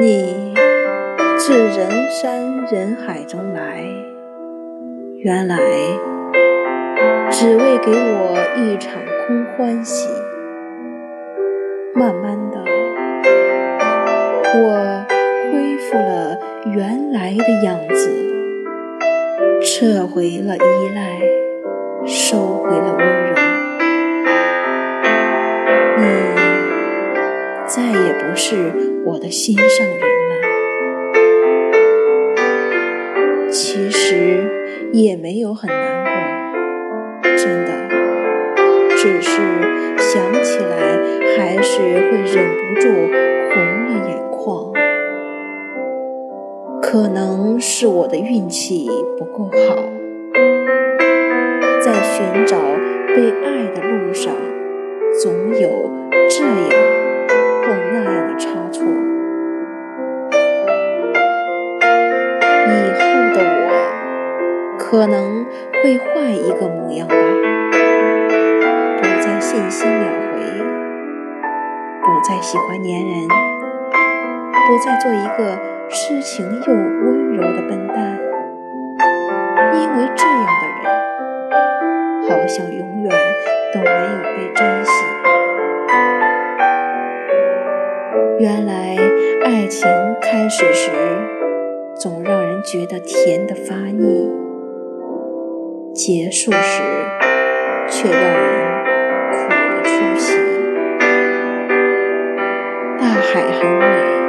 你自人山人海中来，原来只为给我一场空欢喜。慢慢的，我恢复了原来的样子，撤回了依赖，收回了温柔。不是我的心上人了。其实也没有很难过，真的，只是想起来还是会忍不住红了眼眶。可能是我的运气不够好，在寻找被爱的路上。总有这样可能会换一个模样吧，不再信心秒回，不再喜欢粘人，不再做一个痴情又温柔的笨蛋，因为这样的人好像永远都没有被珍惜。原来爱情开始时总让人觉得甜得发腻，结束时，却让人苦的出奇。大海很美。